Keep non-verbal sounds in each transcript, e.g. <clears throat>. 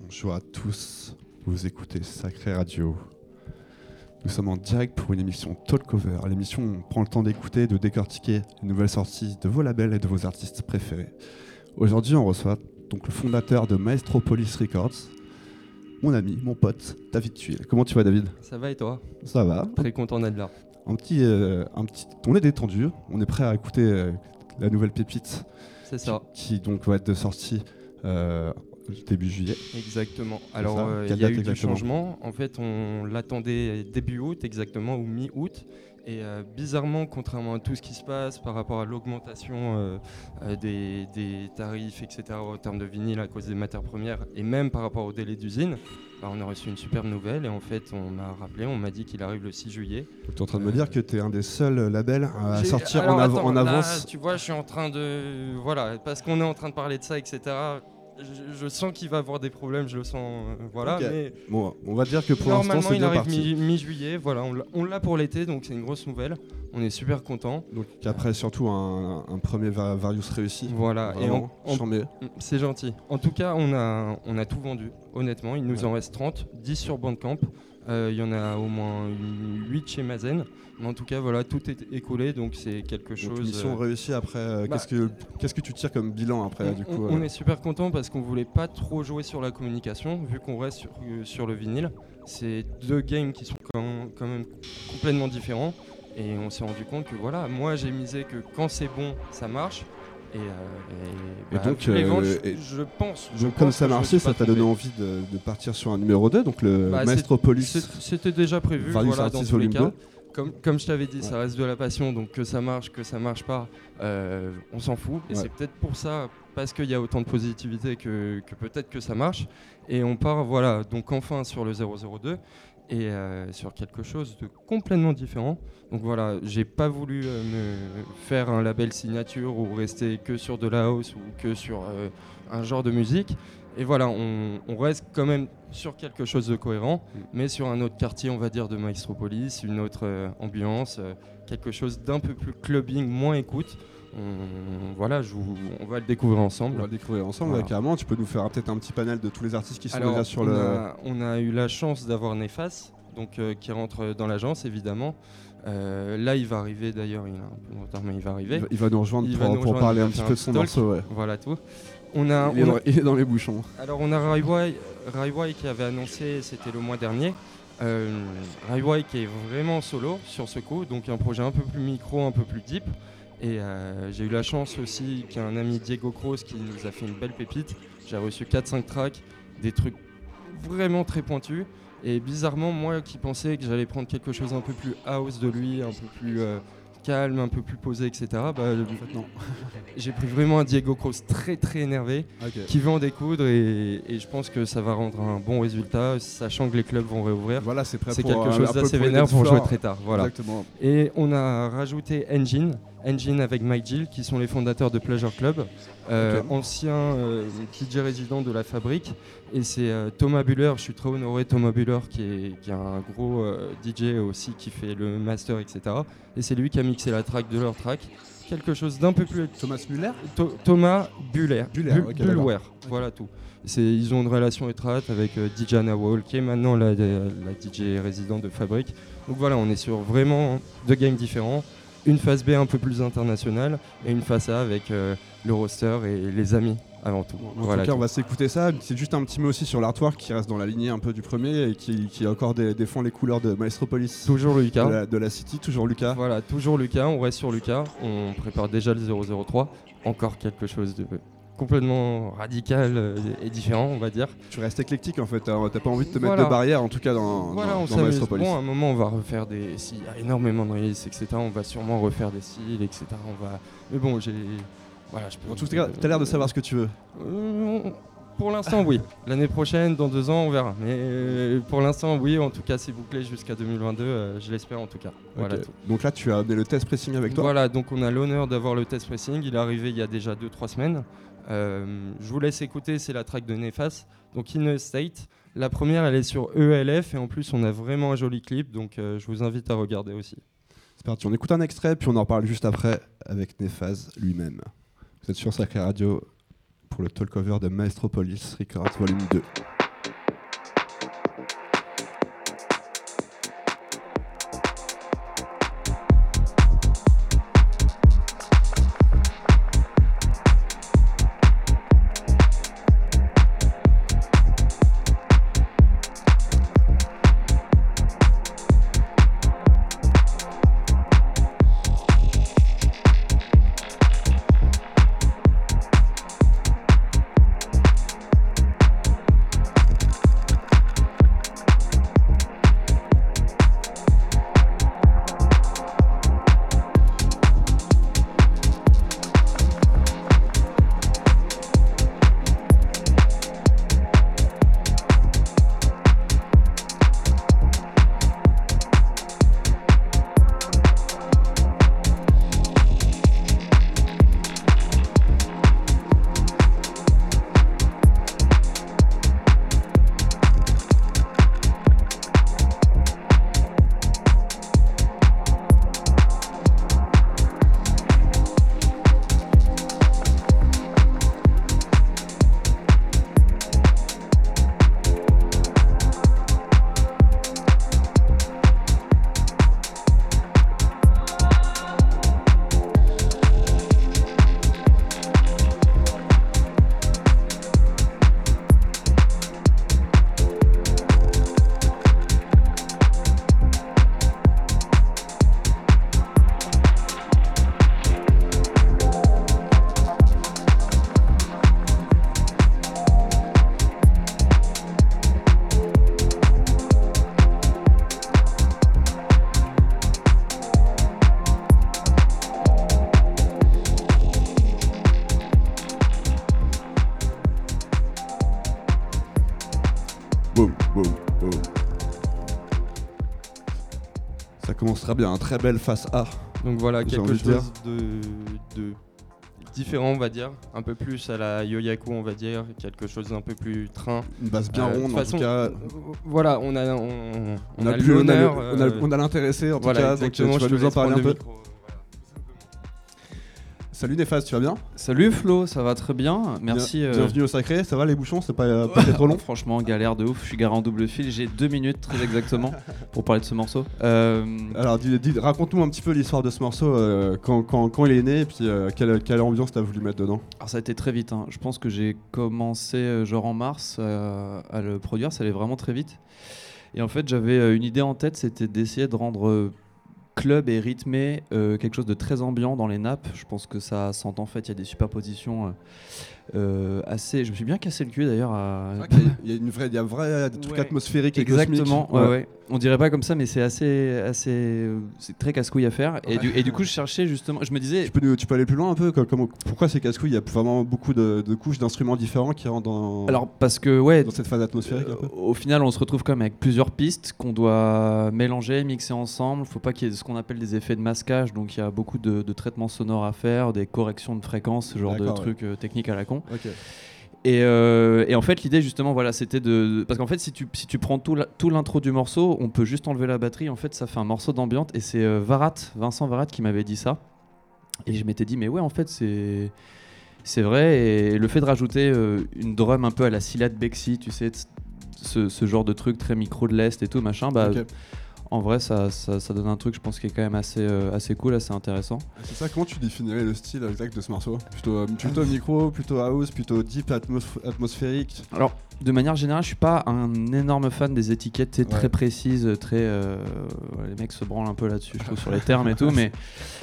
Bonjour à tous, vous écoutez Sacré Radio. Nous sommes en direct pour une émission Talkover, l'émission où on prend le temps d'écouter et de décortiquer les nouvelles sorties de vos labels et de vos artistes préférés. Aujourd'hui, on reçoit donc le fondateur de Maestropolis Records, mon ami, mon pote, David Tuile. Comment tu vas, David? Ça va et toi? Ça va. Très content d'être là. Un petit, euh, un petit, on est détendu, on est prêt à écouter euh, la nouvelle pépite. C'est ça. Qui, qui donc va être de sortie euh, début juillet. Exactement. Alors, euh, il y a eu du changement. En fait, on l'attendait début août, exactement, ou mi-août. Et euh, bizarrement, contrairement à tout ce qui se passe par rapport à l'augmentation euh, euh, des, des tarifs, etc., en termes de vinyle à cause des matières premières, et même par rapport au délai d'usine, bah, on a reçu une superbe nouvelle. Et en fait, on m'a rappelé, on m'a dit qu'il arrive le 6 juillet. Tu es en train de me dire que tu es un des seuls labels à sortir alors, en, av- attends, en là, avance. tu vois, je suis en train de. Voilà, parce qu'on est en train de parler de ça, etc. Je, je sens qu'il va avoir des problèmes, je le sens. euh, voilà, Ok. mais Bon, on va dire que pour l'instant, normalement, c'est il bien arrive parti. mi- mi-juillet. voilà, on l'a- on l'a pour l'été, donc c'est une grosse nouvelle. On est super content. Donc après, surtout un, un premier Va- Varius réussi. Voilà, et Vraiment, en- c'est gentil. En tout cas, on a, on a tout vendu, honnêtement. Il nous en reste 30, 10 sur Bandcamp. Euh, Il y en a au moins 8 chez Mazen. En tout cas, voilà, tout est écoulé, donc c'est quelque Donc, chose. mission euh, réussie après. euh, bah, qu'est-ce, que, qu'est-ce que tu tires comme bilan après on, du coup on euh, est super content parce qu'on voulait pas trop jouer sur la communication, vu qu'on reste sur, sur le vinyle. C'est deux games qui sont quand, quand même complètement différents. Et on s'est rendu compte que voilà, moi j'ai misé que quand c'est bon, ça marche. Et, euh, et, Et bah, donc, vu les ventes, et- je, je pense. je Donc, comme ça marchait, ça t'a donné envie de, de partir sur un numéro 2, donc le Bah, Maestropolis. C'était déjà prévu, voilà, dans Artists tous les Volume cas. Comme, comme je t'avais dit, Ouais. ça reste de la passion, donc que ça marche, que ça marche pas, euh, on s'en fout. Et Ouais. c'est peut-être pour ça, parce qu'il y a autant de positivité, que, que peut-être que ça marche. Et on part, voilà, donc enfin sur le 002 et euh, sur quelque chose de complètement différent. Donc voilà, j'ai pas voulu euh, me faire un label signature ou rester que sur de la house ou que sur euh, un genre de musique. Et voilà, on, on reste quand même sur quelque chose de cohérent, Mm. mais sur un autre quartier, on va dire, de Maestropolis, une autre euh, ambiance, euh, quelque chose d'un peu plus clubbing, moins écoute. On, voilà, je vous- on va le découvrir On ensemble. va le découvrir ensemble, Voilà. carrément. Tu peux nous faire peut-être un petit panel de tous les artistes qui sont Alors, déjà sur on, le. a, on a eu la chance d'avoir Nefas, donc euh, qui rentre dans l'agence évidemment. Euh, là, il va arriver d'ailleurs, il a un peu de retard, mais il va arriver. Il va, il va nous rejoindre Il pour, va nous pour rejoindre, parler un petit peu de son morceau. Ouais. Voilà tout. On a, Il, est on a- dans, il est dans les bouchons. Alors on a Raiwai, Raiwai qui avait annoncé, c'était le mois dernier. Euh, Raiwai qui est vraiment solo sur ce coup, donc un projet un peu plus micro, un peu plus deep. Et euh, j'ai eu la chance aussi qu'un ami Diego Cross qui nous a fait une belle pépite. J'ai reçu 4-5 tracks, des trucs vraiment très pointus. Et bizarrement, moi qui pensais que j'allais prendre quelque chose un peu plus house de lui, un peu plus euh, calme, un peu plus posé, etc. Bah, En fait, non. <laughs> j'ai pris vraiment un Diego Cross très très énervé qui veut en découdre et, et je pense que ça va rendre un bon résultat, sachant que les clubs vont réouvrir. Voilà, c'est quelque chose d'assez vénère pour jouer très tard. Voilà. Exactement. Et on a rajouté Engine, Engine avec Mike Gill, qui sont les fondateurs de Pleasure Club, euh, ancien euh, DJ résident de la fabrique. Et c'est euh, Thomas Buller, je suis très honoré, Thomas Buller, qui est, qui est un gros euh, DJ aussi, qui fait le master, etc. Et c'est lui qui a mixé la track de leur track. Quelque chose d'un peu plus Thomas Muller Tho- Thomas Buller. Buller, Bu- ok, Bulwer, voilà tout. Ils ont une relation étroite avec euh, Dijana Wall, qui est maintenant la, la DJ résidente de Fabrique. Donc voilà, on est sur vraiment deux games différents. Une phase B un peu plus internationale et une phase A avec euh, le roster et les amis avant tout. En voilà tout cas, tout. on va s'écouter ça. C'est juste un petit mot aussi sur l'artwork qui reste dans la lignée un peu du premier et qui, qui encore dé- défend les couleurs de Maestropolis Toujours de Lucas. la, de la City. Toujours Lucas. Voilà, toujours Lucas, on reste sur Lucas. On prépare déjà le 003. Encore quelque chose de complètement radical euh, et différent, on va dire. Tu restes éclectique en fait. T'as t'as pas envie de te mettre de barrière en tout cas dans, Voilà, dans, on dans. Bon, à un moment, on va refaire des. S'il y a énormément de releases, etc., on va sûrement refaire des styles, etc. On va. Mais bon, j'ai. Voilà, je peux. En tout cas, t'as l'air de savoir ce que tu veux. Euh, pour l'instant, oui. <laughs> L'année prochaine, dans deux ans, on verra. Mais euh, pour l'instant, oui. En tout cas, c'est bouclé jusqu'à 2022. euh, je l'espère en tout cas. Voilà Ok. tout. Donc là, tu as amené le test pressing avec toi? Voilà, donc on a l'honneur d'avoir le test pressing. Il est arrivé il y a déjà 2-3 semaines. Euh, je vous laisse écouter, c'est la track de Nefas. Donc In a State. La première, elle est sur ELF et en plus, on a vraiment un joli clip. Donc euh, je vous invite à regarder aussi. C'est parti. On écoute un extrait puis on en parle juste après avec Nephase lui-même. Vous êtes sur Sacré Radio pour le talk over de Maestropolis Records Volume 2. Ça commencera bien, un très belle face A. Donc voilà, quelque chose de, de différent, on va dire. Un peu plus à la Yoyaku, on va dire. Quelque chose d'un peu plus train. Une base bien Euh, de ronde en façon, tout cas. Voilà, on a, on, on On a a, l'honneur. on a euh, on a l'intéressé en tout voilà, cas, donc tu vas nous en parler un peu. micro. Salut Néphase, tu vas bien Salut Flo, ça va très bien. Merci. Bien- euh, Bienvenue au Sacré, ça va les bouchons C'est pas, euh, pas trop long Franchement, galère de ouf. Je suis garé en double fil. J'ai deux minutes très exactement <laughs> pour parler de ce morceau. Euh, Alors dis- dis- raconte-nous un petit peu l'histoire de ce morceau, euh, quand, quand- quand il est né, et puis quelle, quelle ambiance t'as voulu mettre dedans alors ça a été très vite. hein. Je pense que j'ai commencé genre en mars à le produire. Ça allait vraiment très vite. Et en fait, j'avais une idée en tête, c'était d'essayer de rendre club et rythmé euh, quelque chose de très ambiant dans les nappes. Je pense que ça s'entend. En fait, il y a des superpositions euh, assez. Je me suis bien cassé le cul d'ailleurs. à- Il y a une vraie, il y a un vrai truc Ouais. atmosphérique Exactement, ouais, ouais. On dirait pas comme ça, mais c'est assez, assez, c'est très casse-couille à faire. Et, du, et du coup, je cherchais justement, je me disais, Tu peux, tu peux aller plus loin un peu comme- comme- Pourquoi c'est casse-couille? Il y a vraiment beaucoup de, de couches d'instruments différents qui rentrent dans, alors parce que ouais, dans cette phase atmosphérique un peu euh, au final, on se retrouve quand même avec plusieurs pistes qu'on doit mélanger, mixer ensemble. Faut pas qu'il y ait ce qu'on appelle des effets de masquage, donc il y a beaucoup de, de traitements sonores à faire, des corrections de fréquences, ce genre de trucs euh, techniques à la con. Et, euh, et en fait, l'idée justement, voilà, c'était de. Parce qu'en fait, si tu, si tu prends tout l'intro du morceau, on peut juste enlever la batterie. En fait, ça fait un morceau d'ambiance. Et c'est euh, Varat, Vincent Varat, qui m'avait dit ça. Et je m'étais dit, mais ouais, en fait, c'est. C'est vrai. Et le fait de rajouter euh, une drum un peu à la Silade Bexy, tu sais, ce, ce genre de truc très micro de l'Est et tout, machin, bah. En vrai, ça, ça, ça donne un truc, je pense, qui est quand même assez, euh, assez cool, assez intéressant. C'est ça, comment tu définirais le style exact de ce morceau? Plutôt, euh, plutôt micro, plutôt house, plutôt deep, atmos- atmosphérique? Alors, de manière générale, je suis pas un énorme fan des étiquettes Ouais. très précises, très. euh, les mecs se branlent un peu là-dessus, je trouve, sur les <laughs> termes et tout, mais,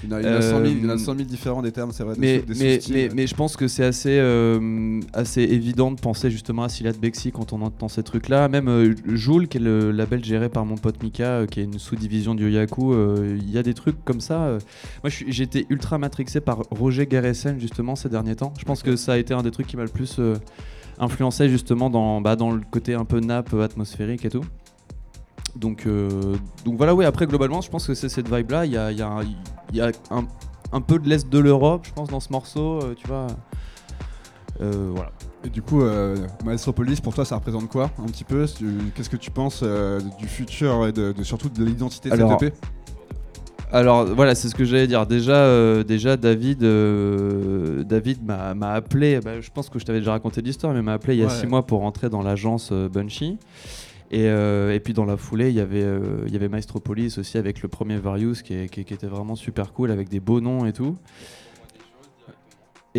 il y, en a, il y en a 100 000, il y en a Euh, 100 0000 différents des termes, c'est vrai. des mais, sous- des mais, sous-styles. mais, mais je pense que c'est assez, euh, assez évident de penser justement à Silat Bexy quand on entend ces trucs-là. Même Joule, qui est le label géré par mon pote Mika, qui est une sous-division du Yaku, il y a des trucs comme ça. Moi, j'ai été ultra matrixé par Roger Garresen justement ces derniers temps. Je pense que ça a été un des trucs qui m'a le plus influencé justement dans, bah, dans le côté un peu nappe euh, atmosphérique et tout. Donc, euh, donc voilà, oui, après globalement, je pense que c'est cette vibe-là. Il y a, il y a y a un, un peu de l'Est de l'Europe, je pense, dans ce morceau, euh, tu vois. Euh, voilà. Et du coup, euh, Maestropolis, pour toi, ça représente quoi un petit peu? Qu'est-ce que tu penses euh, du futur et de, de- surtout de l'identité de cette EP Alors voilà, c'est ce que j'allais dire. Déjà, euh, déjà David, euh, David m'a appelé. bah, je pense que je t'avais déjà raconté l'histoire, mais m'a appelé il y a Ouais. six mois pour rentrer dans l'agence euh, Bunchy. Et, et puis dans la foulée, il y avait, euh, il y avait Maestropolis aussi avec le premier Various qui, est- qui- qui était vraiment super cool avec des beaux noms et tout.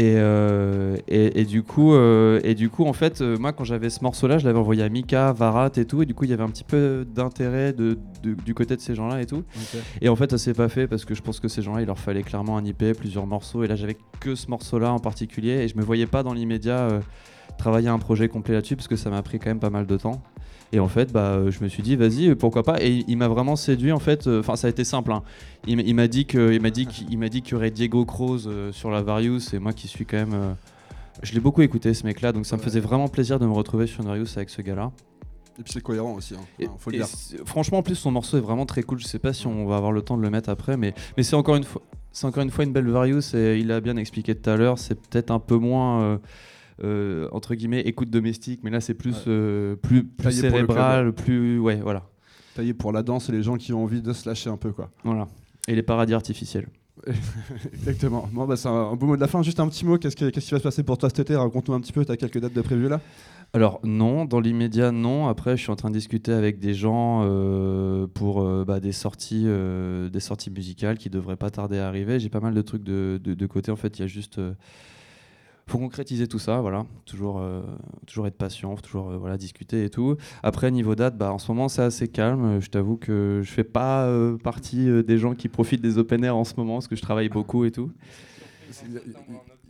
Et, euh, et, et du coup, euh, et du coup, en fait, euh, moi, quand j'avais ce morceau-là, je l'avais envoyé à Mika, Varat et tout, et du coup, il y avait un petit peu d'intérêt de, de- du côté de ces gens-là et tout. Et en fait, ça s'est pas fait parce que je pense que ces gens-là, il leur fallait clairement un IP, plusieurs morceaux. Et là, j'avais que ce morceau-là en particulier. Et je me voyais pas dans l'immédiat travailler un projet complet là-dessus parce que ça m'a pris quand même pas mal de temps. Et en fait, bah, euh, je me suis dit, vas-y, euh, pourquoi pas. Et il- m'a vraiment séduit en fait. euh, Enfin, ça a été simple. hein. Il, m'a dit m'a qu'il y aurait Diego Croze euh, sur la Various. Et moi, qui suis quand même, je l'ai beaucoup écouté ce mec-là. Donc ça me faisait vraiment plaisir de me retrouver sur une Various avec ce gars-là. Et puis c'est cohérent aussi, hein. Et- Enfin, faut le et dire. c'est- franchement, en plus, son morceau est vraiment très cool. Je sais pas si on va avoir le temps de le mettre après, mais, mais c'est encore une fois. C'est encore une fois une belle Various et il a bien expliqué tout à l'heure. C'est peut-être un peu moins euh, euh, entre guillemets écoute domestique, mais là c'est plus Ouais. euh, plus, plus cérébral, plus ouais voilà Taillé pour la danse et les gens qui ont envie de se lâcher un peu, quoi. voilà. Et les paradis artificiels. <laughs> Exactement. Bon, bah, c'est un, un beau mot de la fin. Juste un petit mot. Qu'est-ce, que- qu'est-ce qui va se passer pour toi cet été? Raconte-nous un petit peu. T'as quelques dates de prévues là? Alors non, dans l'immédiat non. Après, je suis en train de discuter avec des gens euh, pour euh, bah, des sorties, euh, des sorties musicales qui devraient pas tarder à arriver. J'ai pas mal de trucs de, de, de côté. En fait, il y a juste, faut concrétiser tout ça. Voilà, toujours, euh, toujours être patient, faut toujours euh, voilà discuter et tout. Après, niveau date, bah, en ce moment c'est assez calme. Je t'avoue que je fais pas euh, partie euh, des gens qui profitent des open air en ce moment parce que je travaille beaucoup et tout. Il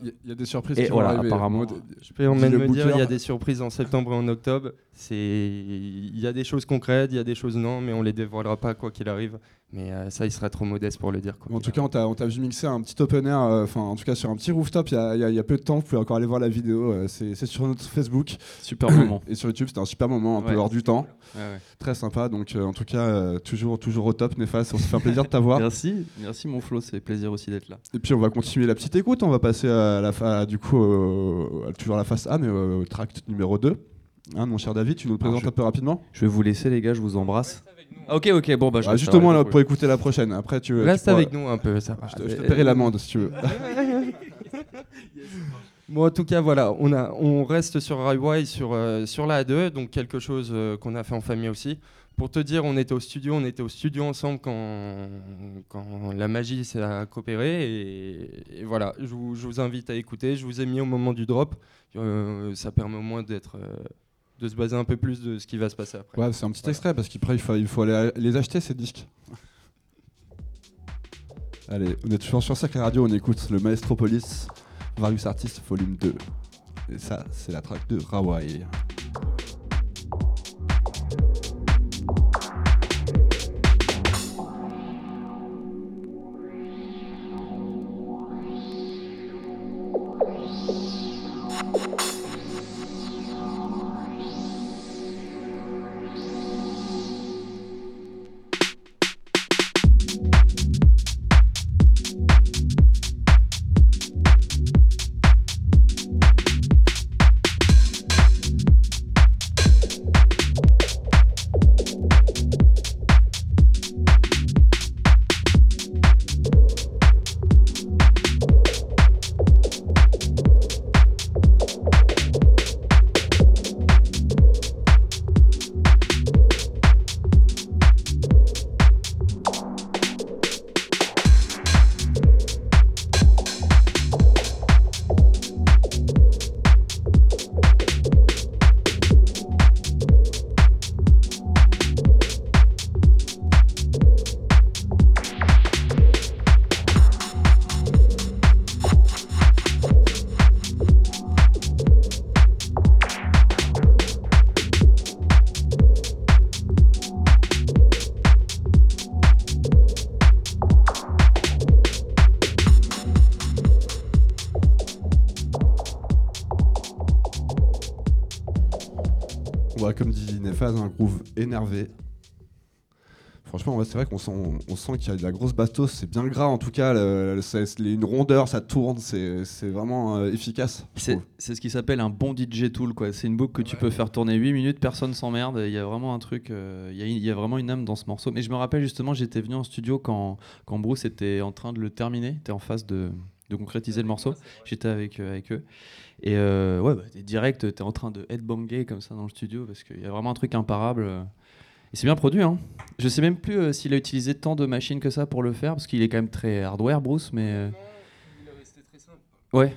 y, a- y des surprises Et qui voilà, vont arriver. apparemment. Je peux même me dire, il y a des surprises en septembre et en octobre. C'est, il y a des choses concrètes, il y a des choses non, mais on les dévoilera pas quoi qu'il arrive. Mais euh, ça, il serait trop modeste pour le dire. Quoi. En tout cas, on t'a, on t'a vu mixer un petit open air, euh, enfin en tout cas sur un petit rooftop il y a, il y a- il y a peu de temps. Vous pouvez encore aller voir la vidéo, euh, c'est, c'est sur notre Facebook Super moment. <coughs> et sur YouTube. C'était un super moment, un peu hors du temps, Ouais, ouais. très sympa. Donc euh, en tout cas, euh, toujours, toujours au top, Néfas. On se fait un plaisir de t'avoir. <laughs> Merci, merci mon Flo, c'est plaisir aussi d'être là. Et puis on va continuer la petite écoute. On va passer à la fa- du coup euh, à toujours la face A, mais euh, au tract numéro 2. Hein, mon cher David, tu nous le présentes je- un peu rapidement? Je vais vous laisser les gars, je vous embrasse. Ok, ok, bon bah je Ah, là, là, cool. pour écouter la prochaine. Après, tu, tu Reste pourras- avec nous un peu, ça va. Je te, je te paierai l'amende si tu veux. <laughs> Bon, en tout cas, voilà, on, a, on reste sur Highway, sur, euh, sur la A2, donc quelque chose euh, qu'on a fait en famille aussi. Pour te dire, on était au studio, on était au studio ensemble quand, quand la magie s'est à coopérer. Et, et voilà, je vous, je vous invite à écouter. Je vous ai mis au moment du drop. Euh, ça permet au moins d'être, de se baser un peu plus de ce qui va se passer après. Ouais, c'est un petit extrait parce qu'après il faut, il faut aller les acheter ces disques. <laughs> Allez, on est toujours sur Sacré Radio, on écoute le Maestropolis, Various Artists Volume 2. Et ça, c'est la track de Rawai. Néphase, un groove énervé. Franchement, ouais, c'est vrai qu'on sent, on sent qu'il y a de la grosse bastos, c'est bien gras en tout cas, le- le- c'est- une rondeur, ça tourne, c'est vraiment euh, efficace. C'est ce qui s'appelle un bon DJ tool quoi. C'est une boucle que tu peux faire tourner 8 minutes, personne s'emmerde. Il y a vraiment un truc, euh, il y, a- il y a vraiment une âme dans ce morceau. Mais je me rappelle justement, j'étais venu en studio quand, quand Bruce était en train de le terminer, était en phase de, de concrétiser le morceau. J'étais avec, euh, avec eux. Et euh, ouais, bah, t'es direct, t'es en train de headbanger comme ça dans le studio parce qu'il y a vraiment un truc imparable. Et c'est bien produit, hein. Je sais même plus euh, s'il a utilisé tant de machines que ça pour le faire parce qu'il est quand même très hardware, Bruce, mais. euh, Ouais.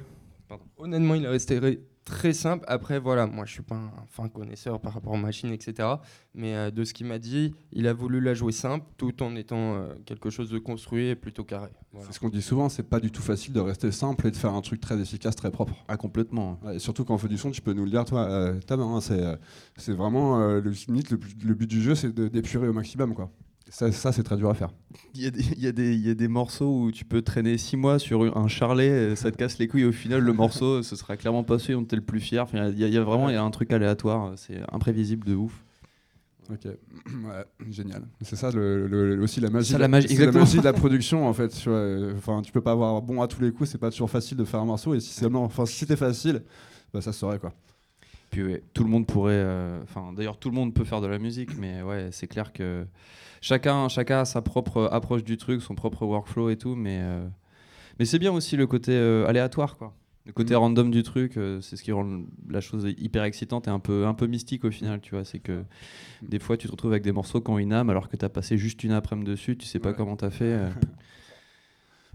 Honnêtement, il est resté très simple. Après, voilà, moi, je suis pas un fin connaisseur par rapport aux machines, etc. Mais euh, de ce qu'il m'a dit, il a voulu la jouer simple, tout en étant euh, quelque chose de construit et plutôt carré. Voilà. C'est ce qu'on dit souvent, c'est pas du tout facile de rester simple et de faire un truc très efficace, très propre. Ah, complètement. Ouais, et surtout quand on fait du son, tu peux nous le dire, toi, euh, hein, c'est euh, c'est vraiment euh, le, limite, le, but- le but du jeu, c'est de- d'épurer au maximum. Quoi. Ça, ça c'est très dur à faire. Il y, a des- il y a des- il y a des morceaux où tu peux traîner 6 mois sur un charlet, euh, ça te casse les couilles. Au final, le morceau, <laughs> ce sera clairement pas celui dont tu es le plus fier. Enfin, il y, a- il y a vraiment il y a un truc aléatoire, c'est imprévisible de ouf. Ok, <clears throat> ouais, génial. C'est ça le, le- aussi la magie, Ça, la magie, c'est la exactement. magie de la <laughs> production en fait. tu vois. Enfin, tu peux pas avoir bon à tous les coups, c'est pas toujours facile de faire un morceau. Et si c'est enfin, si c'était facile, bah, ça se saurait quoi. Puis ouais, tout le monde pourrait. euh, Enfin, d'ailleurs, tout le monde peut faire de la musique, mais ouais, c'est clair que chacun, chacun a sa propre approche du truc, son propre workflow et tout. Mais, euh, mais c'est bien aussi le côté euh, aléatoire, quoi. Le côté Mhm. random du truc, c'est ce qui rend la chose hyper excitante et un peu, un peu mystique au final, tu vois. C'est que des fois, tu te retrouves avec des morceaux qui ont une âme alors que tu as passé juste une après-midi dessus, tu sais pas Ouais. comment tu as fait. <laughs>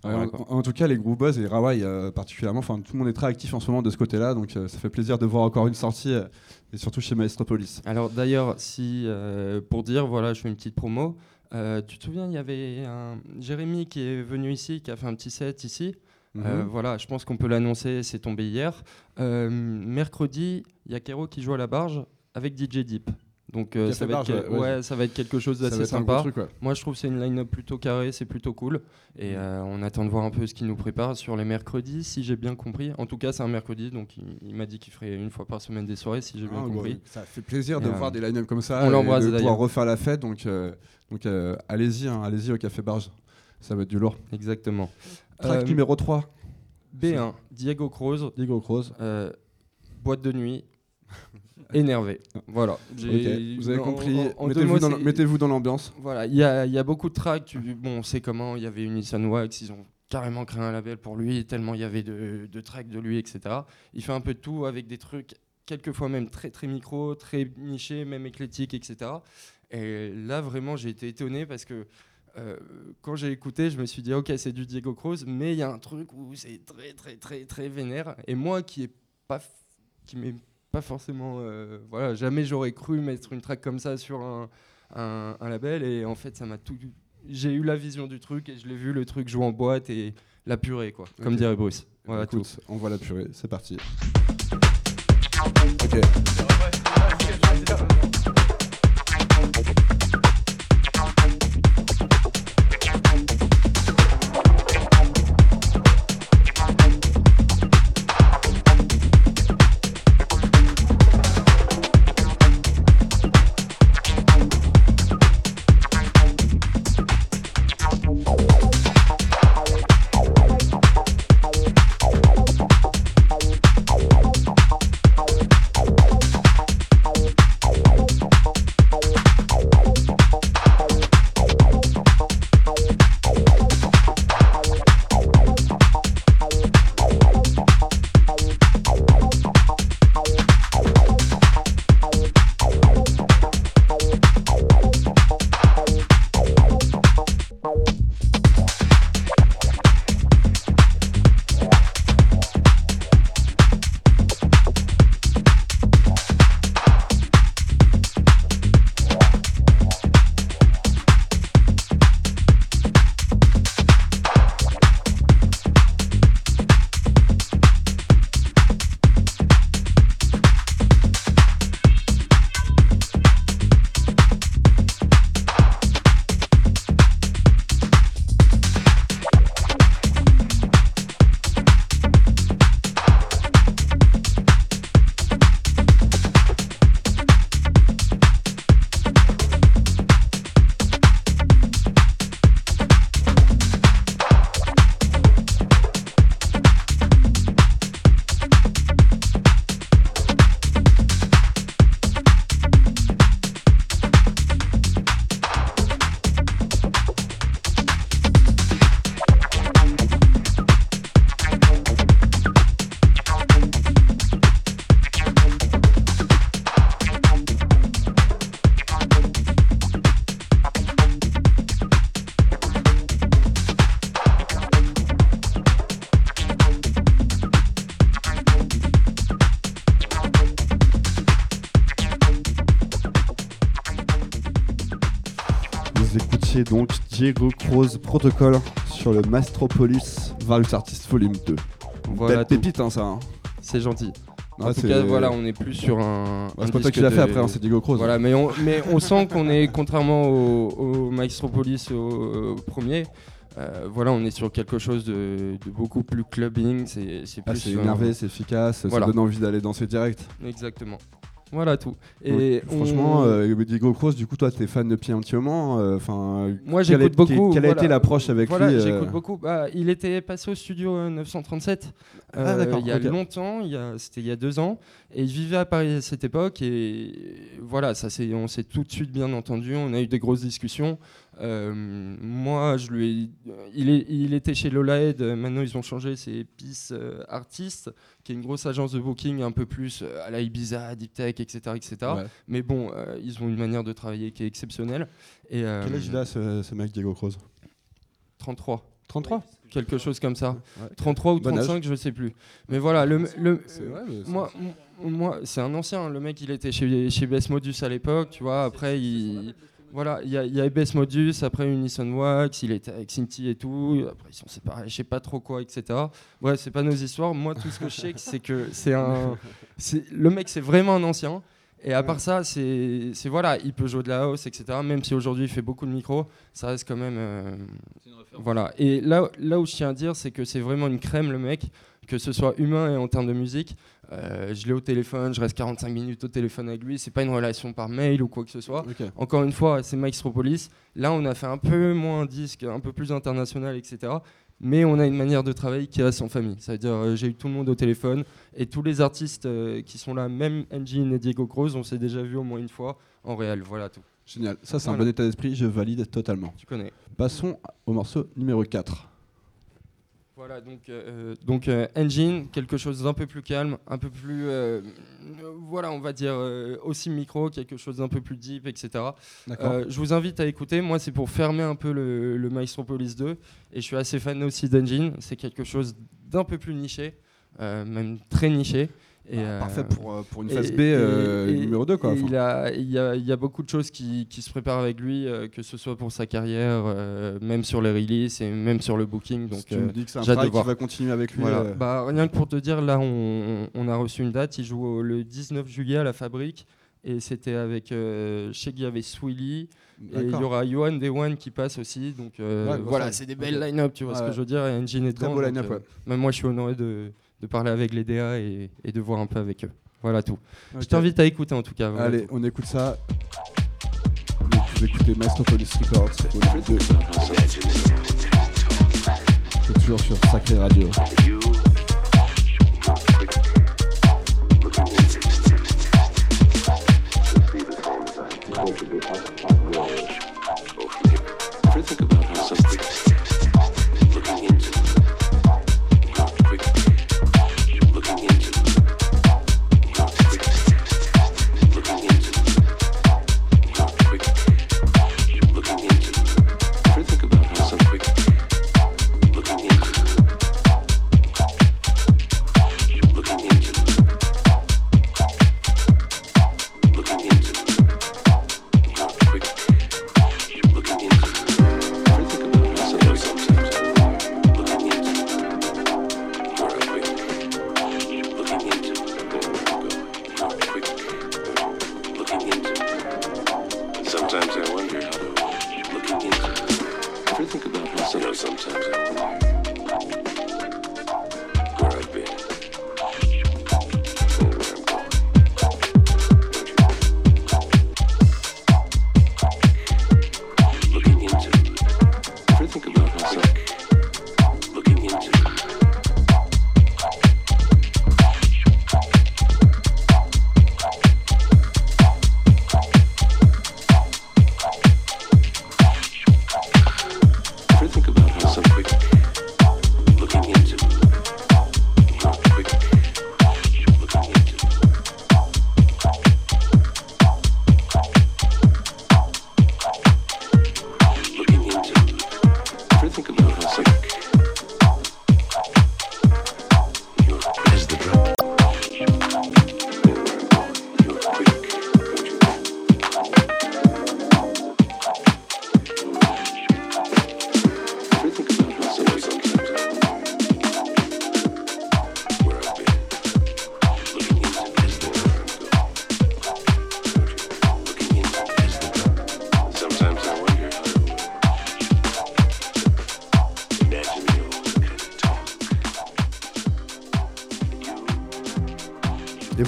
euh. Ouais, Voilà, en- tout cas, les Groove Buzz et Rawai euh, particulièrement, enfin tout le monde est très actif en ce moment de ce côté-là, donc euh, ça fait plaisir de voir encore une sortie, euh, et surtout chez Maestropolis. Alors d'ailleurs, si euh, pour dire, voilà, je fais une petite promo. euh, tu te souviens, il y avait un Jérémy qui est venu ici, qui a fait un petit set ici. Euh, Mhm. voilà, je pense qu'on peut l'annoncer, c'est tombé hier. Euh, mercredi, il y a Kero qui joue à la barge avec DJ Deep. Donc euh, ça, va être ouais, ça va être quelque chose d'assez sympa. Moi je trouve que c'est une line-up plutôt carrée, c'est plutôt cool. Et euh, on attend de voir un peu ce qu'il nous prépare sur les mercredis, si j'ai bien compris. En tout cas c'est un mercredi, donc il, m'a dit qu'il ferait une fois par semaine des soirées, si j'ai bien ah, compris. ça fait plaisir de voir des line-up comme ça. On l'embrasse de pouvoir refaire la fête, donc, donc allez-y, hein, allez-y au Café Barge. Ça va être du lourd. Exactement. Track numéro 3. B1, Diego Croz. Diego Croz. boîte de nuit, énervé. Voilà. Vous avez compris. Mettez-vous dans, l'ambiance. Voilà, il y a, beaucoup de tracks. Bon, on sait comment. Il y avait Unison Wax, ils ont carrément créé un label pour lui, tellement il y avait de, de tracks de lui, etc. Il fait un peu de tout avec des trucs, quelquefois même très très micro, très niché, même éclectique, etc. Et là, vraiment, j'ai été étonné parce que euh, quand j'ai écouté, je me suis dit, ok, c'est du Diego Cruz, mais il y a un truc où c'est très très très très vénère. Et moi, qui est pas qui m'est pas forcément. Euh, voilà, jamais j'aurais cru mettre une track comme ça sur un, un, label. Et en fait, ça m'a tout. J'ai eu la vision du truc et je l'ai vu le truc jouer en boîte et la purée, quoi. Comme dirait Bruce. Voilà, tout. On voit la purée, c'est parti. donc Diego Cruz Protocol sur le Mastropolis Valve Artist Volume 2. Voilà Belle pépite, hein, ça. Hein. C'est gentil. En tout cas, voilà, on est plus sur un. c'est pas toi qui l'as fait après, hein, c'est Diego Cruz. Voilà, mais on, mais on sent qu'on est, contrairement au, au Maestropolis au, premier, euh, voilà, on est sur quelque chose de, beaucoup plus clubbing. C'est ah, plus. c'est énervé, c'est efficace, ça donne envie d'aller danser direct. Exactement. Voilà tout. Et franchement, euh, Diego Cross, du coup, toi, t'es fan depuis un petit moment. Euh, enfin, moi, j'écoute beaucoup. Quelle a été l'approche avec voilà, lui euh J'écoute beaucoup. Bah, il était passé au studio 937 ah, il y a longtemps. C'était il y a deux ans, et il vivait à Paris à cette époque. Et voilà, ça, on s'est tout de suite bien entendu. On a eu des grosses discussions. Euh, moi, je lui il, est, il était chez Lolaed, maintenant ils ont changé, c'est Peace euh, Artist, qui est une grosse agence de booking un peu plus euh, à la Ibiza, Deep Tech, etc. etc. Mais bon, ils ont une manière de travailler qui est exceptionnelle. Et, Quel âge il a ce, mec, Diego Croz 33. 33 Quelque chose comme ça. 33 ou 35, je ne sais plus. Mais voilà, le, le moi, moi c'est un ancien. Le mec, il était chez, chez Best Modus à l'époque, tu vois. Après, il voilà, il y, a, y EBS Modus, après Unison Wax, il était avec Cinti et tout, après ils sont séparés, je sais pas trop quoi, etc. Ouais, c'est pas nos histoires. Moi, tout ce que je sais, <laughs> c'est que c'est un. Le mec, c'est vraiment un ancien. Et à part ça, c'est c'est- voilà, il peut jouer de la house, etc. Même si aujourd'hui il fait beaucoup de micro, ça reste quand même. euh, voilà. Et là, là où je tiens à dire, c'est que c'est vraiment une crème, le mec, que ce soit humain et en termes de musique. Euh, je l'ai au téléphone, je reste 45 minutes au téléphone avec lui. C'est pas une relation par mail ou quoi que ce soit. Encore une fois, c'est Mike Stropolis. Là, on a fait un peu moins un disque, un peu plus international, etc. Mais on a une manière de travailler qui reste en famille. Ça veut dire, euh, j'ai eu tout le monde au téléphone et tous les artistes euh, qui sont là, même Engine et Diego Cruz, on s'est déjà vu au moins une fois en réel. Voilà tout. Génial. Ça, c'est un bon état d'esprit. Je valide totalement. Tu connais. Passons au morceau numéro 4. Voilà, donc, euh, donc euh, Engine, quelque chose d'un peu plus calme, un peu plus, euh, euh, voilà, on va dire euh, aussi micro, quelque chose d'un peu plus deep, etc. Euh, je vous invite à écouter. Moi, c'est pour fermer un peu le, le Maestropolis 2. Et je suis assez fan aussi d'Engine. C'est quelque chose d'un peu plus niché, euh, même très niché. Et, Bah, euh, Parfait pour, euh, pour une phase B et- euh, et- numéro 2. Quoi. Enfin, il, a, il, y a, il y a beaucoup de choses qui, qui se préparent avec lui, que ce soit pour sa carrière, même sur les releases et même sur le booking. Donc, si tu me dis que c'est un travail qui va continuer avec lui. voilà. Bah, rien que pour te dire, là, on, on a reçu une date. Il joue le 19 juillet à la Fabrique. Et c'était avec. euh, je sais qu'il y avait Swilly. Et il y aura Johan Dewan qui passe aussi. Donc euh, Ouais, voilà, c'est des belles line-up, tu vois ce que je veux dire. Et Engine est Très dedans. beau line-up, euh, ouais. Même moi, je suis honoré de, de parler avec les DA et, et de voir un peu avec eux. Voilà tout. Je t'invite à écouter en tout cas. voilà Allez, tout. on écoute ça. Donc, vous écoutez Maestropolis Records, volume 2. C'est toujours sur Sacré Radio.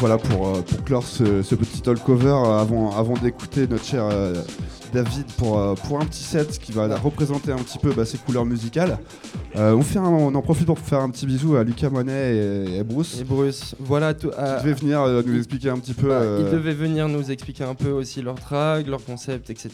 Voilà pour, euh, pour clore ce, ce petit talk cover euh, avant, avant d'écouter notre cher euh, David pour, pour un petit set qui va représenter un petit peu bah, ses couleurs musicales. Euh, on, fait un- on en profite pour faire un petit bisou à Lucas Monet et, et Bruce Et Bruce, voilà tout. qui venir euh, nous expliquer un petit peu. Bah, Ils devaient venir nous expliquer un peu aussi leur track, leur concept, etc.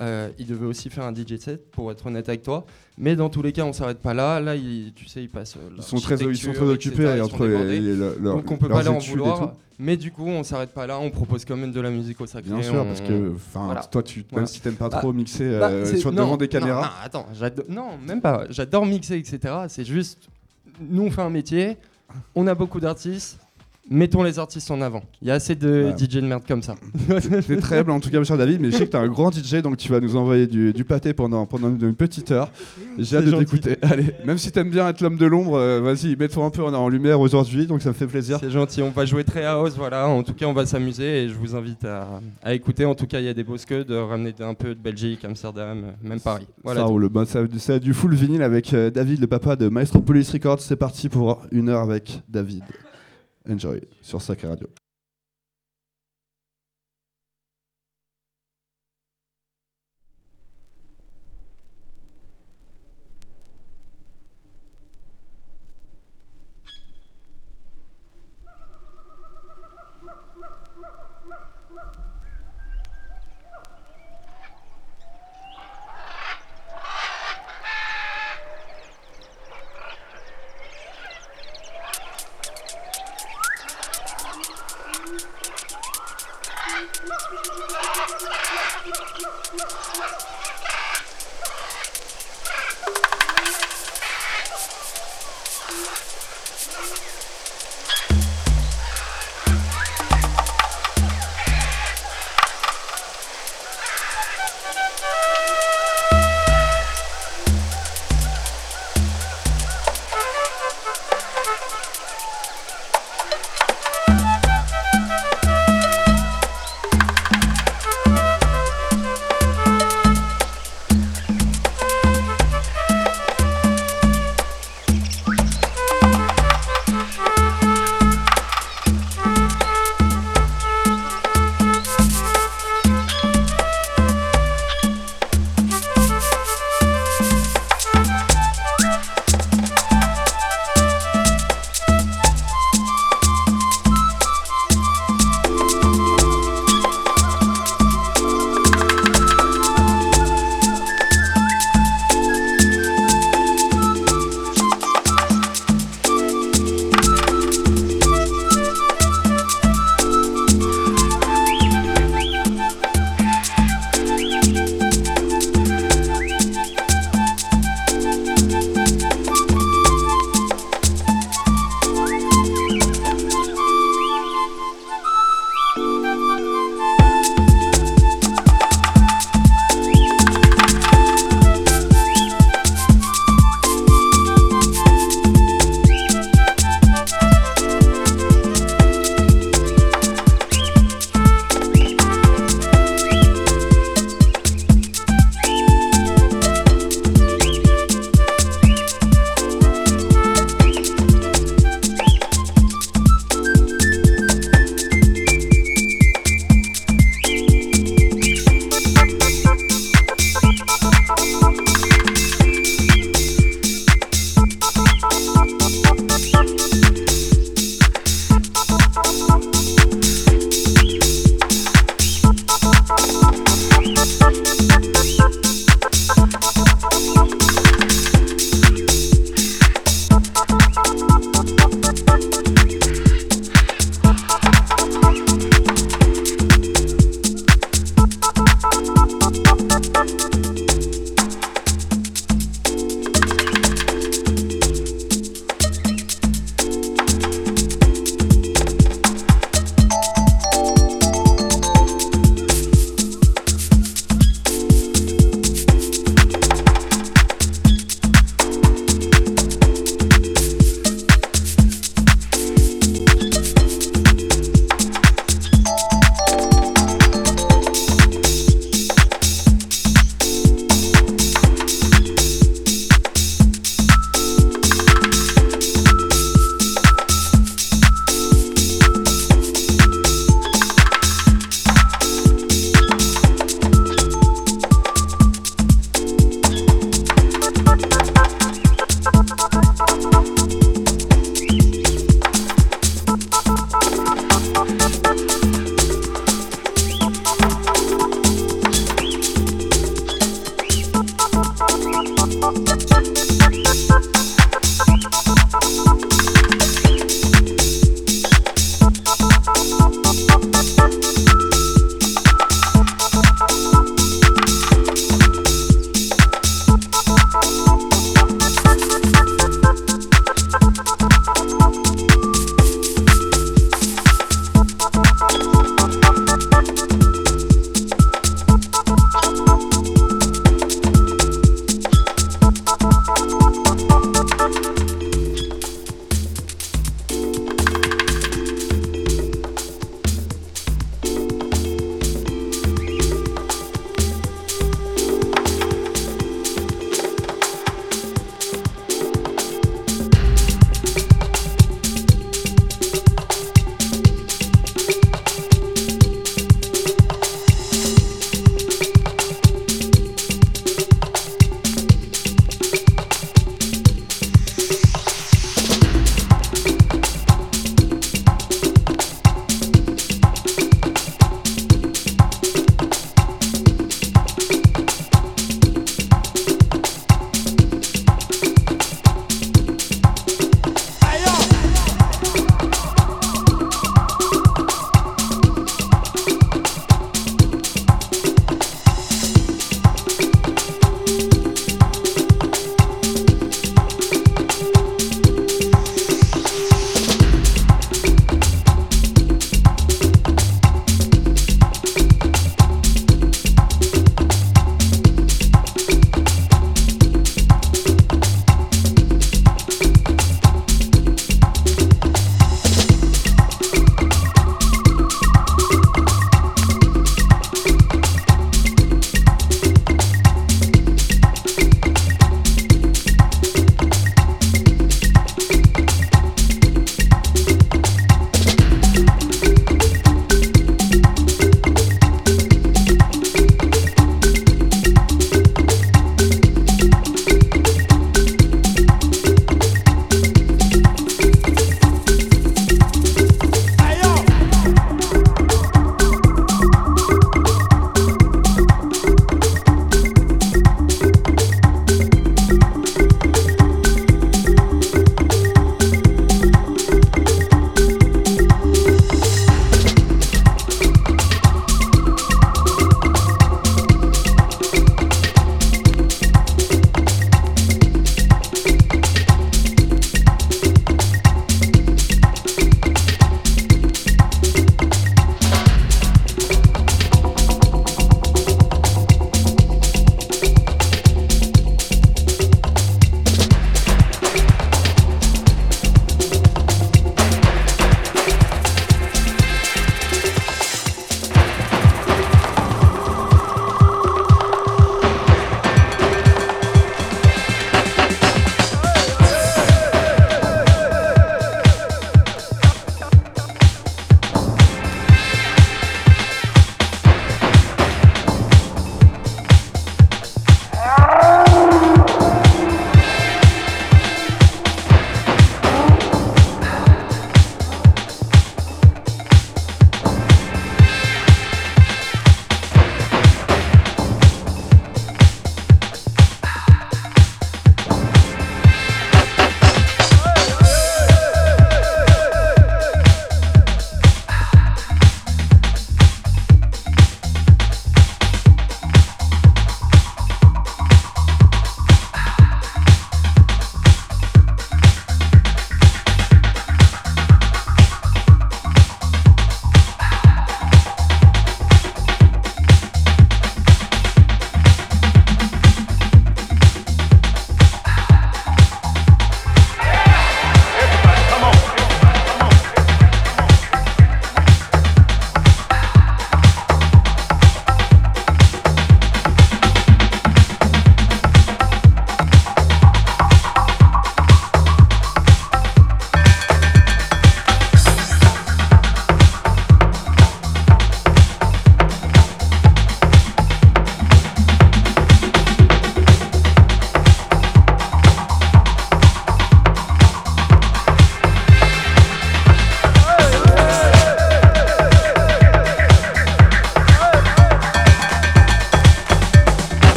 Euh, ils devaient aussi faire un DJ set, pour être honnête avec toi. Mais dans tous les cas, on s'arrête pas là. Là, tu sais, ils passent. euh, ils sont très, ils sont très occupés etc., entre les, Donc on peut pas leur en vouloir. Mais du coup, on s'arrête pas là. On propose quand même de la musique au sacré. Bien sûr, on- parce que Voilà. toi, tu, même Voilà. si t'aimes pas Bah, trop mixer Bah, euh, c'est- sur, non, devant des caméras, Non, attends, non, même pas. J'adore mixer, etc. C'est juste, nous on fait un métier, on a beaucoup d'artistes, mettons les artistes en avant. Il y a assez de Ouais. DJ de merde comme ça. <laughs> C'est très humble en tout cas, mon cher David, mais je sais que t'es un grand DJ, donc tu vas nous envoyer du, du pâté pendant, pendant une petite heure. J'ai hâte de t'écouter. Allez, même si t'aimes bien être l'homme de l'ombre, euh, vas-y, mets-toi un peu en, en lumière aujourd'hui, donc ça me fait plaisir. C'est gentil, on va jouer très house, voilà. En tout cas, on va s'amuser et je vous invite à, à écouter. En tout cas, il y a des beaux de ramener un peu de Belgique, Amsterdam, euh, même Paris. Voilà. ça roule. Bah, ça, c'est du full vinyle avec euh, David, le papa de Maestro Police Records. C'est parti pour une heure avec David. Enjoy sur Sacré Radio.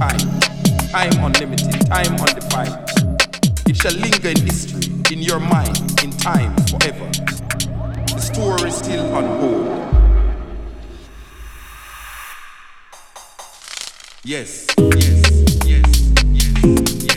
Time, time unlimited, time undefined. It shall linger in history, in your mind, in time, forever. The story is still untold. Yes, yes, yes, yes, yes,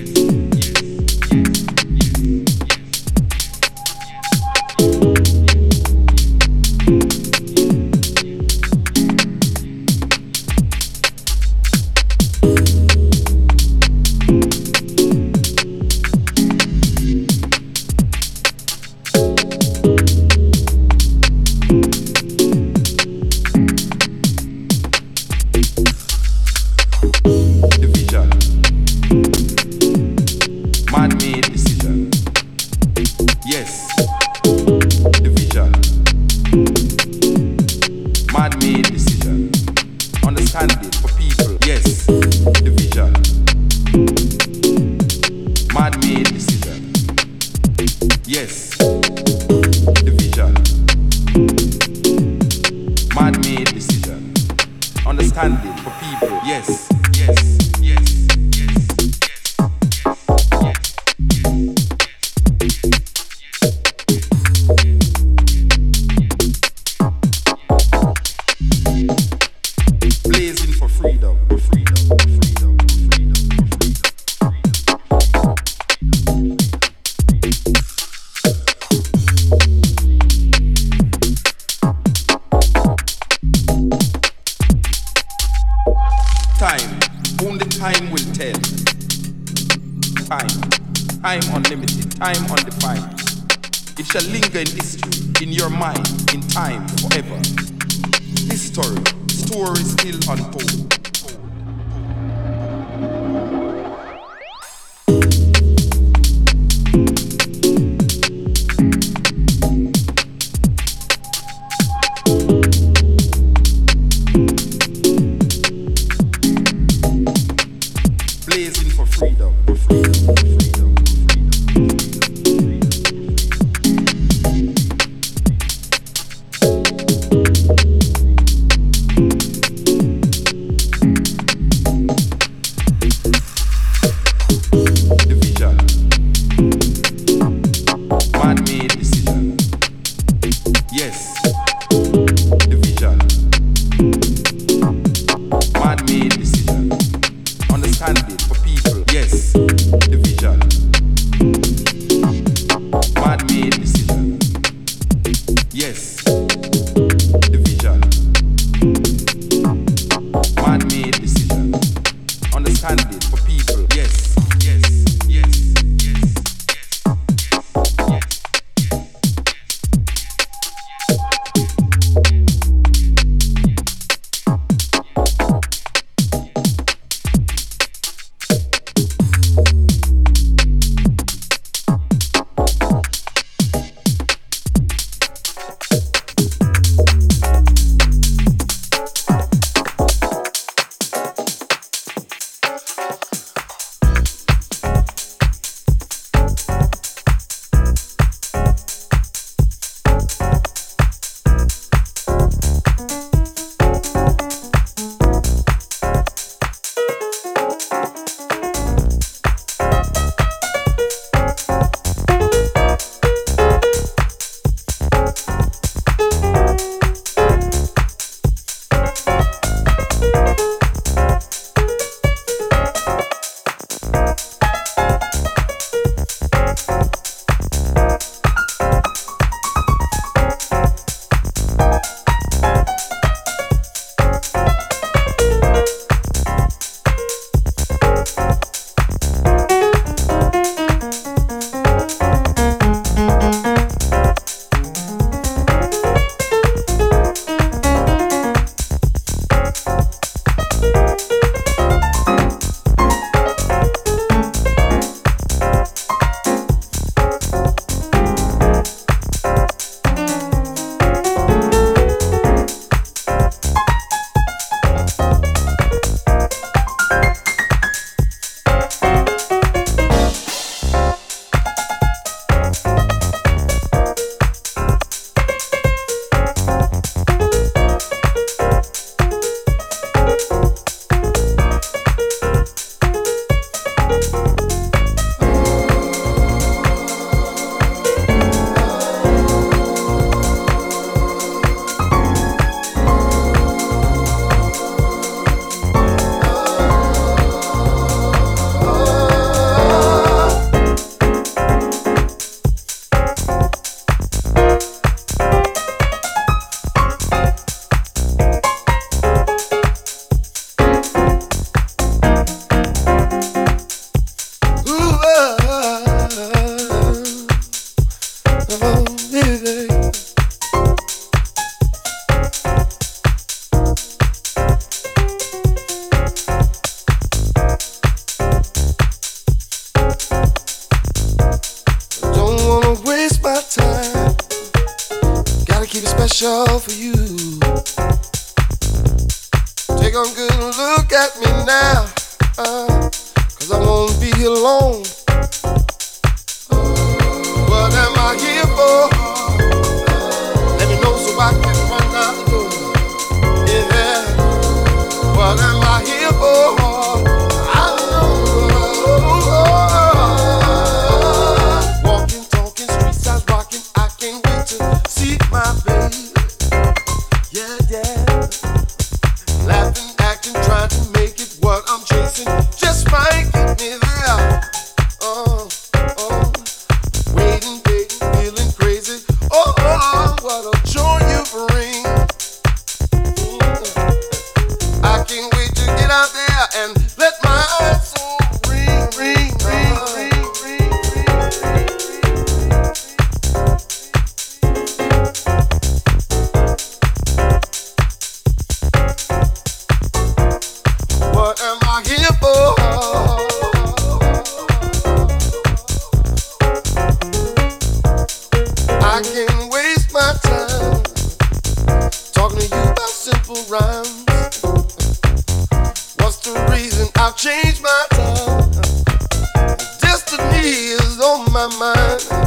I can waste my time talking to you about simple rhymes. What's the reason I've changed my time? Destiny is on my mind.